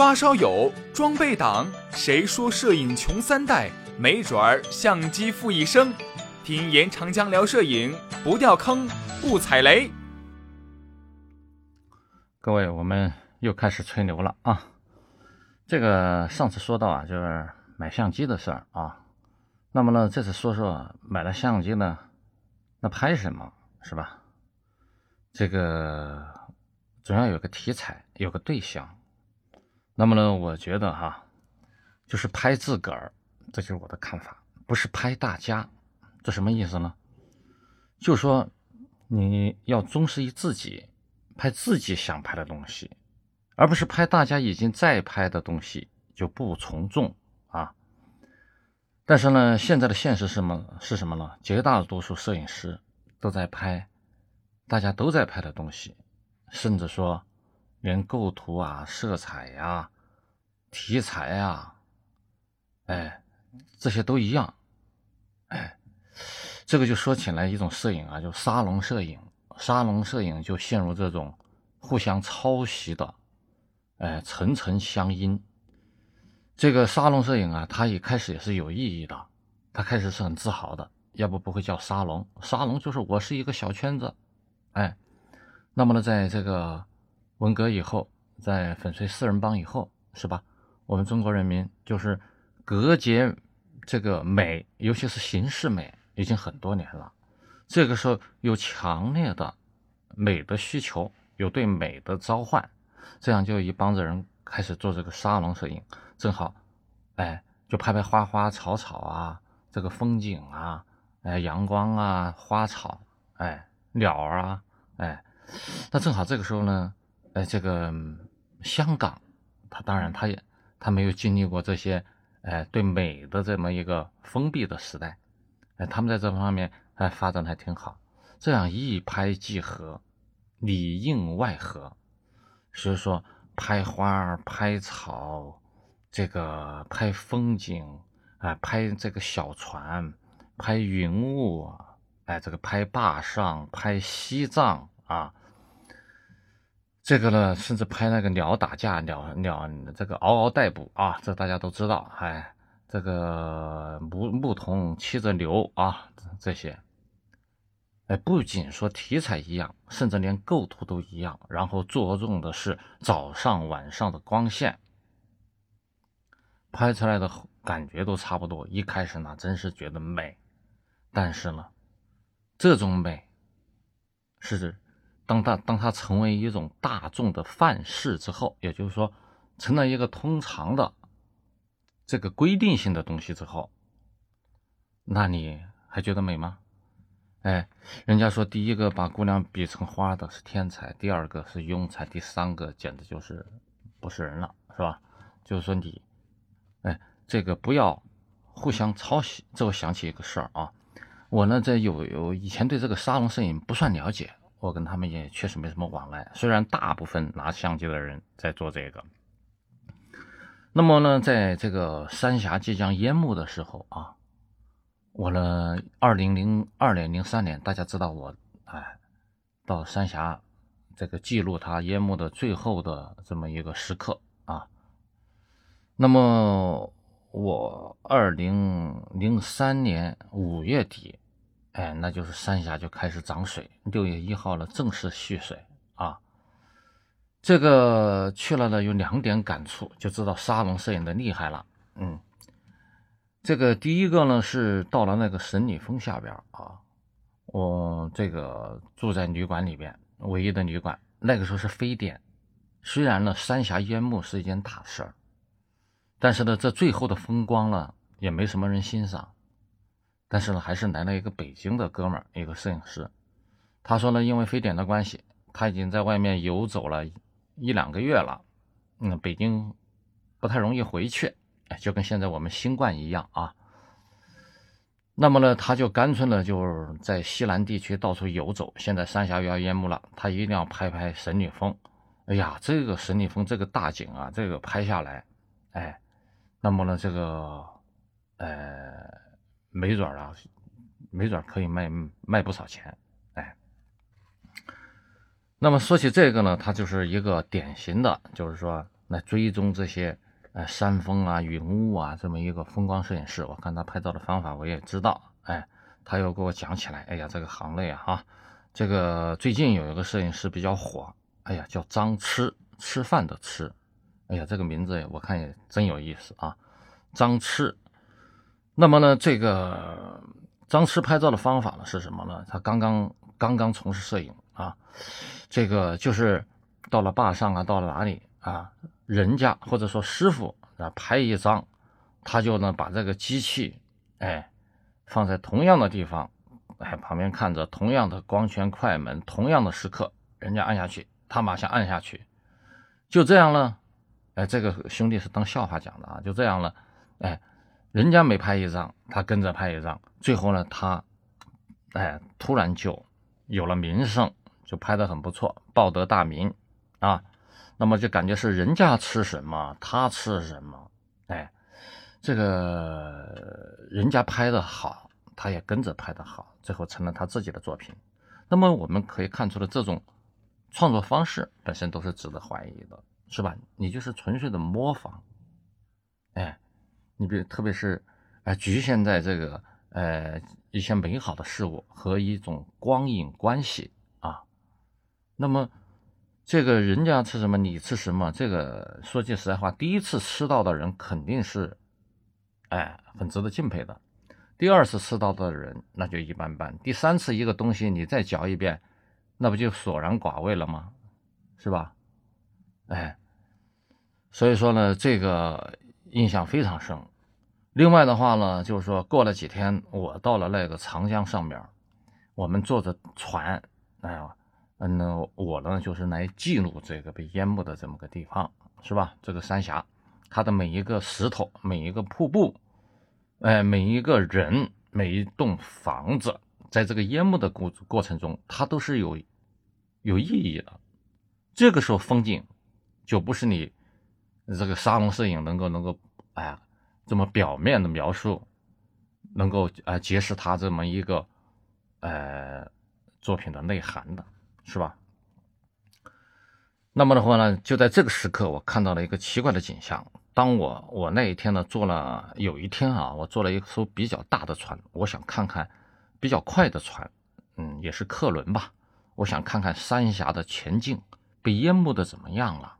发烧友，装备党，谁说摄影穷三代？没准儿相机富一生。听严长江聊摄影，不掉坑，不踩雷。各位，我们又开始吹牛了啊！这个上次说到啊，就是买相机的事儿啊。那么呢，这次说说买了相机呢，那拍什么是吧？这个总要有个题材，有个对象。那么呢，我觉得哈，就是拍自个儿，这就是我的看法，不是拍大家。这什么意思呢？就说你要忠实于自己，拍自己想拍的东西，而不是拍大家已经在拍的东西就不从众啊。但是呢，现在的现实是什么？是什么呢？绝大多数摄影师都在拍大家都在拍的东西，甚至说。连构图啊、色彩呀、题材呀，哎，这些都一样，哎，这个就说起来一种摄影啊，就沙龙摄影。沙龙摄影就陷入这种互相抄袭的，哎，层层相因。这个沙龙摄影啊，它一开始也是有意义的，它开始是很自豪的，要不不会叫沙龙。沙龙就是我是一个小圈子，哎，那么呢，在这个。文革以后，在粉碎四人帮以后，是吧？我们中国人民就是隔绝这个美，尤其是形式美，已经很多年了。这个时候有强烈的美的需求，有对美的召唤，这样就一帮子人开始做这个沙龙摄影。正好，哎，就拍拍花花草草啊，这个风景啊，哎，阳光啊，花草，哎，鸟儿啊，哎，那正好这个时候呢。哎，这个香港，他当然他也他没有经历过这些，哎，对美的这么一个封闭的时代，哎，他们在这方面还发展的还挺好。这样一拍即合，里应外合，所以说拍花、拍草，这个拍风景，哎，拍这个小船，拍云雾，哎，这个拍坝上，拍西藏啊。这个呢，甚至拍那个鸟打架，鸟鸟这个嗷嗷待哺啊，这大家都知道。哎，这个牧牧童骑着牛啊，这些，哎，不仅说题材一样，甚至连构图都一样，然后着重的是早上晚上的光线，拍出来的感觉都差不多。一开始呢，真是觉得美，但是呢，这种美是。当它当他成为一种大众的范式之后，也就是说，成了一个通常的这个规定性的东西之后，那你还觉得美吗？哎，人家说第一个把姑娘比成花的是天才，第二个是庸才，第三个简直就是不是人了，是吧？就是说你，哎，这个不要互相抄袭。这我想起一个事儿啊，我呢在有有以前对这个沙龙摄影不算了解。我跟他们也确实没什么往来，虽然大部分拿相机的人在做这个。那么呢，在这个三峡即将淹没的时候啊，我呢，二零零二年、零三年，大家知道我哎，到三峡这个记录它淹没的最后的这么一个时刻啊。那么我二零零三年五月底。哎，那就是三峡就开始涨水，六月一号了，正式蓄水啊。这个去了呢，有两点感触，就知道沙龙摄影的厉害了。嗯，这个第一个呢是到了那个神女峰下边啊，我这个住在旅馆里边，唯一的旅馆，那个时候是非典。虽然呢三峡淹没是一件大事儿，但是呢这最后的风光呢也没什么人欣赏。但是呢，还是来了一个北京的哥们儿，一个摄影师。他说呢，因为非典的关系，他已经在外面游走了一两个月了。嗯，北京不太容易回去，就跟现在我们新冠一样啊。那么呢，他就干脆呢，就是在西南地区到处游走。现在三峡又要淹没了，他一定要拍拍神女峰。哎呀，这个神女峰这个大景啊，这个拍下来，哎，那么呢，这个，呃。没准啊，没准可以卖卖不少钱，哎。那么说起这个呢，它就是一个典型的，就是说来追踪这些呃山峰啊、云雾啊这么一个风光摄影师。我看他拍照的方法，我也知道。哎，他又给我讲起来，哎呀，这个行内啊，哈，这个最近有一个摄影师比较火，哎呀，叫张吃，吃饭的吃，哎呀，这个名字我看也真有意思啊，张吃。那么呢，这个张弛拍照的方法呢是什么呢？他刚刚刚刚从事摄影啊，这个就是到了坝上啊，到了哪里啊，人家或者说师傅啊拍一张，他就呢把这个机器哎放在同样的地方，哎旁边看着同样的光圈快门，同样的时刻，人家按下去，他马上按下去，就这样了。哎，这个兄弟是当笑话讲的啊，就这样了，哎。人家每拍一张，他跟着拍一张，最后呢，他，哎，突然就有了名声，就拍得很不错，报得大名啊。那么就感觉是人家吃什么，他吃什么，哎，这个人家拍的好，他也跟着拍的好，最后成了他自己的作品。那么我们可以看出了这种创作方式本身都是值得怀疑的，是吧？你就是纯粹的模仿，哎。你比特别是，呃，局限在这个呃一些美好的事物和一种光影关系啊，那么这个人家吃什么你吃什么，这个说句实在话，第一次吃到的人肯定是，哎，很值得敬佩的。第二次吃到的人那就一般般。第三次一个东西你再嚼一遍，那不就索然寡味了吗？是吧？哎，所以说呢，这个印象非常深。另外的话呢，就是说过了几天，我到了那个长江上面，我们坐着船，哎呀，嗯，那我呢就是来记录这个被淹没的这么个地方，是吧？这个三峡，它的每一个石头、每一个瀑布，哎，每一个人、每一栋房子，在这个淹没的过过程中，它都是有有意义的。这个时候风景就不是你这个沙龙摄影能够能够哎。这么表面的描述，能够呃揭示他这么一个呃作品的内涵的，是吧？那么的话呢，就在这个时刻，我看到了一个奇怪的景象。当我我那一天呢，坐了有一天啊，我坐了一艘比较大的船，我想看看比较快的船，嗯，也是客轮吧。我想看看三峡的前进被淹没的怎么样了。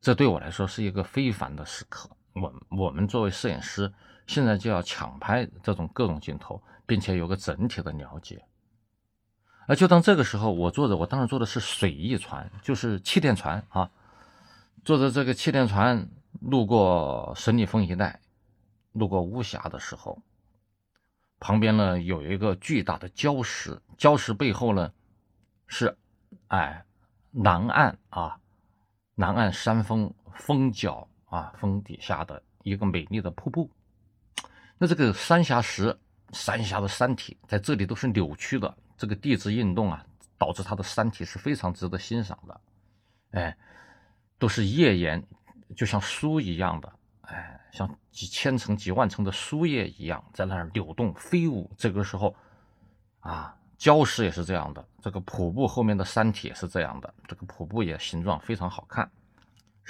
这对我来说是一个非凡的时刻。我我们作为摄影师，现在就要抢拍这种各种镜头，并且有个整体的了解。而就当这个时候，我坐着，我当时坐的是水翼船，就是气垫船啊，坐着这个气垫船路过神里峰一带，路过巫峡的时候，旁边呢有一个巨大的礁石，礁石背后呢是哎南岸啊，南岸山峰峰脚。啊，峰底下的一个美丽的瀑布，那这个三峡石、三峡的山体在这里都是扭曲的，这个地质运动啊，导致它的山体是非常值得欣赏的。哎，都是页岩，就像书一样的，哎，像几千层、几万层的书页一样，在那儿扭动飞舞。这个时候，啊，礁石也是这样的，这个瀑布后面的山体也是这样的，这个瀑布也形状非常好看，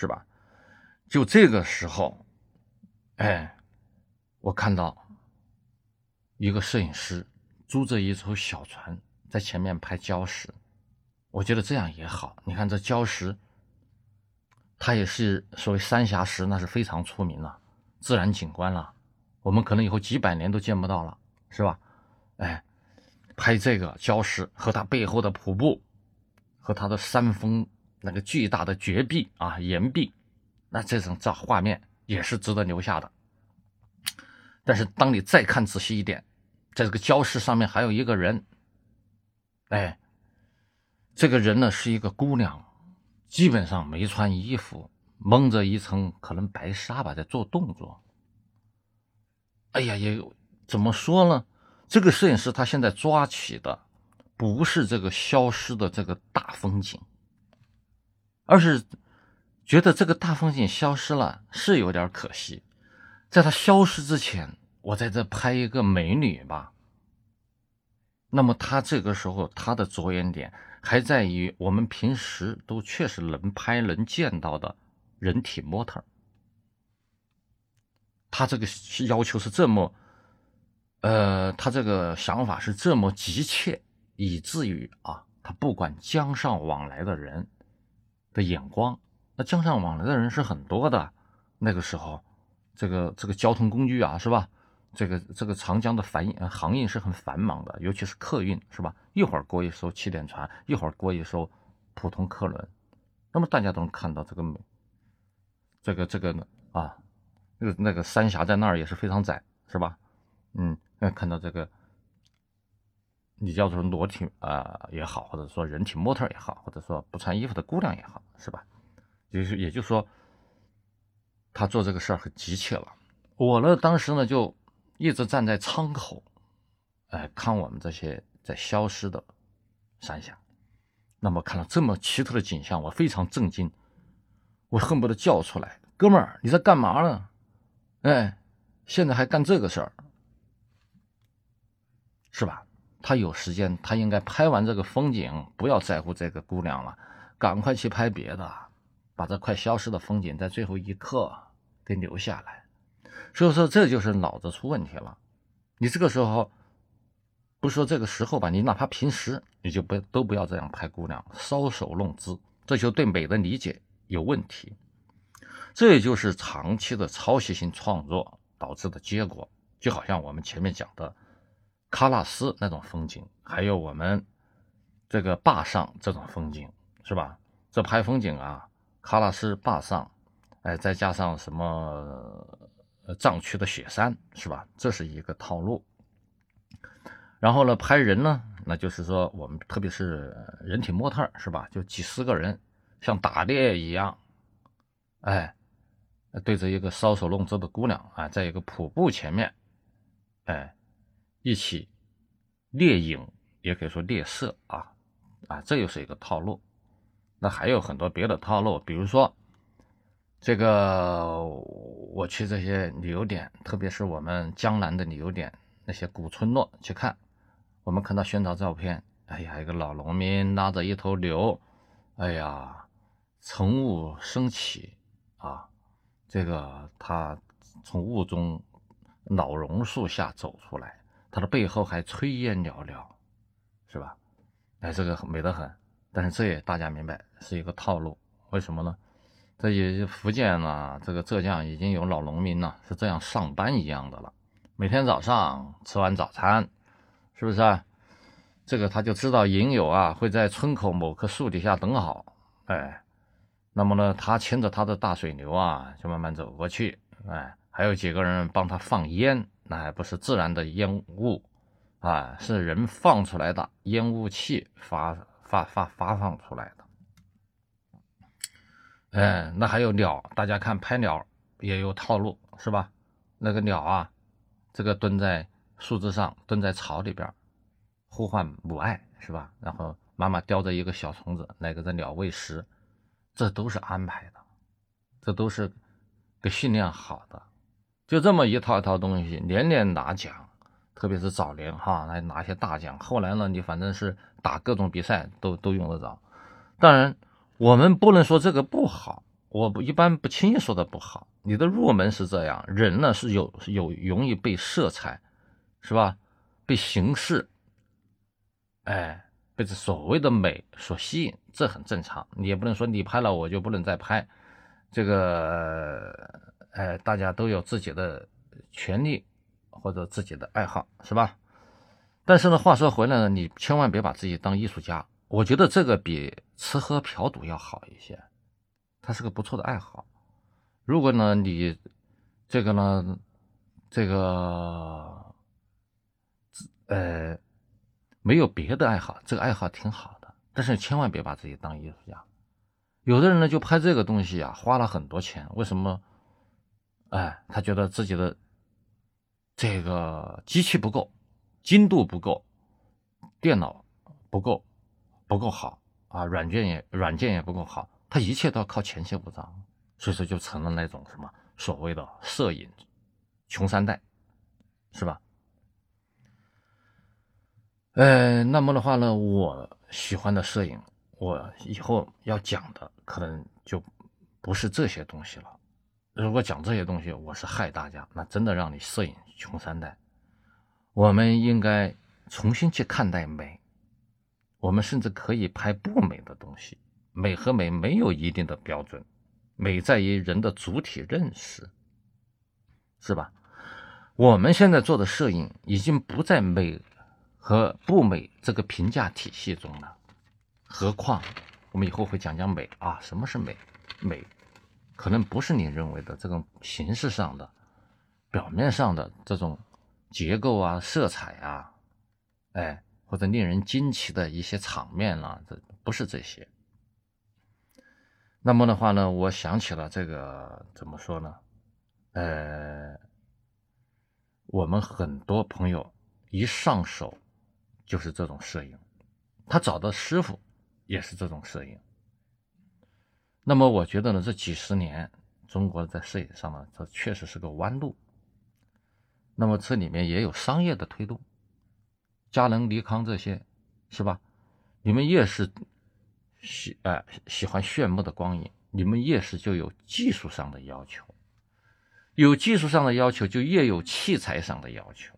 是吧？就这个时候，哎，我看到一个摄影师租着一艘小船在前面拍礁石，我觉得这样也好。你看这礁石，它也是所谓三峡石，那是非常出名了，自然景观了。我们可能以后几百年都见不到了，是吧？哎，拍这个礁石和它背后的瀑布，和它的山峰那个巨大的绝壁啊，岩壁。那这种照画面也是值得留下的，但是当你再看仔细一点，在这个礁石上面还有一个人，哎，这个人呢是一个姑娘，基本上没穿衣服，蒙着一层可能白纱吧，在做动作。哎呀，也怎么说呢？这个摄影师他现在抓起的不是这个消失的这个大风景，而是。觉得这个大风景消失了是有点可惜，在它消失之前，我在这拍一个美女吧。那么他这个时候他的着眼点还在于我们平时都确实能拍能见到的人体模特。他这个要求是这么，呃，他这个想法是这么急切，以至于啊，他不管江上往来的人的眼光，那江上往来的人是很多的，那个时候，这个这个交通工具啊，是吧？这个这个长江的繁航运是很繁忙的，尤其是客运，是吧？一会儿过一艘气垫船，一会儿过一艘普通客轮，那么大家都能看到这个美，这个这个呢啊，那个那个三峡在那儿也是非常窄，是吧？嗯，看到这个，你叫做裸体啊也好，或者说人体模特也好，或者说不穿衣服的姑娘也好，是吧？就是也就是说，他做这个事儿很急切了。我呢，当时呢就。一直站在舱口，哎，看我们这些在消失的山下。那么看到这么奇特的景象，我非常震惊，我恨不得叫出来：“哥们儿，你在干嘛呢？哎，现在还干这个事儿，是吧？他有时间，他应该拍完这个风景，不要在乎这个姑娘了，赶快去拍别的，把这快消失的风景在最后一刻给留下来。”所以说，这就是脑子出问题了。你这个时候，不说这个时候吧，你哪怕平时，你就不都不要这样拍姑娘，搔首弄姿，这就对美的理解有问题。这也就是长期的抄袭性创作导致的结果。就好像我们前面讲的喀纳斯那种风景，还有我们这个坝上这种风景，是吧？这拍风景啊，喀纳斯坝上，哎，再加上什么？藏区的雪山是吧？这是一个套路。然后呢，拍人呢，那就是说我们特别是人体模特是吧？就几十个人像打猎一样，哎，对着一个搔首弄姿的姑娘啊，在一个瀑布前面，哎，一起猎影，也可以说猎色啊啊，这又是一个套路。那还有很多别的套路，比如说。这个我去这些旅游点，特别是我们江南的旅游点，那些古村落去看，我们看到宣传照片，哎呀，一个老农民拉着一头牛，哎呀，晨雾升起啊，这个他从雾中老榕树下走出来，他的背后还炊烟袅袅，是吧？哎，这个美得很，但是这也大家明白是一个套路，为什么呢？这也福建啊，这个浙江已经有老农民呢，是这样上班一样的了。每天早上吃完早餐，是不是啊？这个他就知道营友啊会在村口某棵树底下等好，哎，那么呢，他牵着他的大水牛啊，就慢慢走过去，哎，还有几个人帮他放烟，那还不是自然的烟雾啊，是人放出来的烟雾器发发发发放出来的。哎，那还有鸟，大家看拍鸟也有套路，是吧？那个鸟啊，这个蹲在树枝上，蹲在草里边，呼唤母爱，是吧？然后妈妈叼着一个小虫子来给这鸟喂食，这都是安排的，这都是给训练好的。就这么一套一套东西，年年拿奖，特别是早年哈，来拿些大奖。后来呢，你反正是打各种比赛都都用得着，当然。我们不能说这个不好，我一般不轻易说的不好。你的入门是这样，人呢是有有容易被色彩，是吧？被形式，哎，被这所谓的美所吸引，这很正常。你也不能说你拍了我就不能再拍，这个，哎，大家都有自己的权利或者自己的爱好，是吧？但是呢，话说回来呢，你千万别把自己当艺术家。我觉得这个比吃喝嫖赌要好一些，它是个不错的爱好。如果呢你这个呢这个呃没有别的爱好，这个爱好挺好的，但是千万别把自己当艺术家。有的人呢就拍这个东西啊，花了很多钱，为什么？哎，他觉得自己的这个机器不够，精度不够，电脑不够。不够好啊，软件也软件也不够好，他一切都要靠前期武装，所以说就成了那种什么所谓的摄影穷三代，是吧？呃，那么的话呢，我喜欢的摄影，我以后要讲的可能就不是这些东西了。如果讲这些东西，我是害大家，那真的让你摄影穷三代。我们应该重新去看待美，我们甚至可以拍不美的东西。美和美没有一定的标准，美在于人的主体认识，是吧？我们现在做的摄影已经不在美和不美这个评价体系中了，何况我们以后会讲讲美啊，什么是美？美可能不是你认为的这种形式上的、表面上的这种结构啊、色彩啊，哎，或者令人惊奇的一些场面啦，这不是这些。那么的话呢，我想起了这个怎么说呢？呃，我们很多朋友一上手就是这种摄影，他找的师傅也是这种摄影。那么我觉得呢，这几十年中国在摄影上呢，这确实是个弯路。那么这里面也有商业的推动，佳能、尼康这些，是吧？你们越是。喜哎，喜欢炫目的光影，你们越是就有技术上的要求，有技术上的要求，就越有器材上的要求。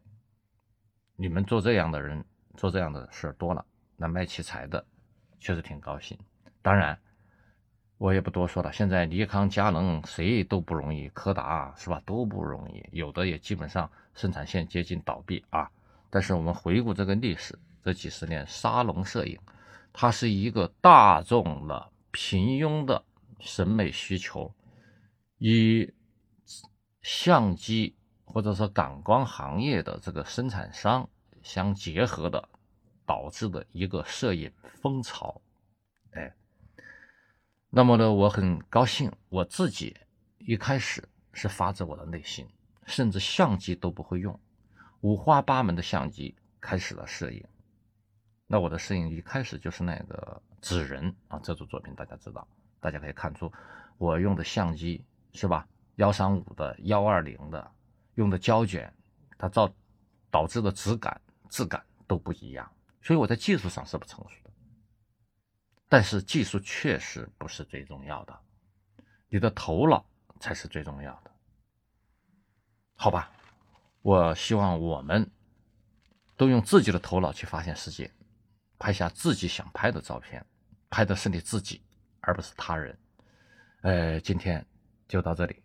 你们做这样的人，做这样的事多了，那卖器材的确实挺高兴。当然，我也不多说了。现在尼康、佳能谁都不容易，柯达是吧都不容易，有的也基本上生产线接近倒闭啊。但是我们回顾这个历史，这几十年沙龙摄影。它是一个大众的平庸的审美需求，与相机或者说感光行业的这个生产商相结合的，导致的一个摄影风潮。那么呢，我很高兴，我自己一开始是发自我的内心，甚至相机都不会用，五花八门的相机开始了摄影。那我的摄影一开始就是那个纸人啊，这组作品大家知道，大家可以看出我用的相机是吧？幺三五的、幺二零的，用的胶卷，它造导致的质感、质感都不一样，所以我在技术上是不成熟。但是技术确实不是最重要的，你的头脑才是最重要的，好吧？我希望我们都用自己的头脑去发现世界。拍下自己想拍的照片，拍的是你自己，而不是他人。呃，今天就到这里。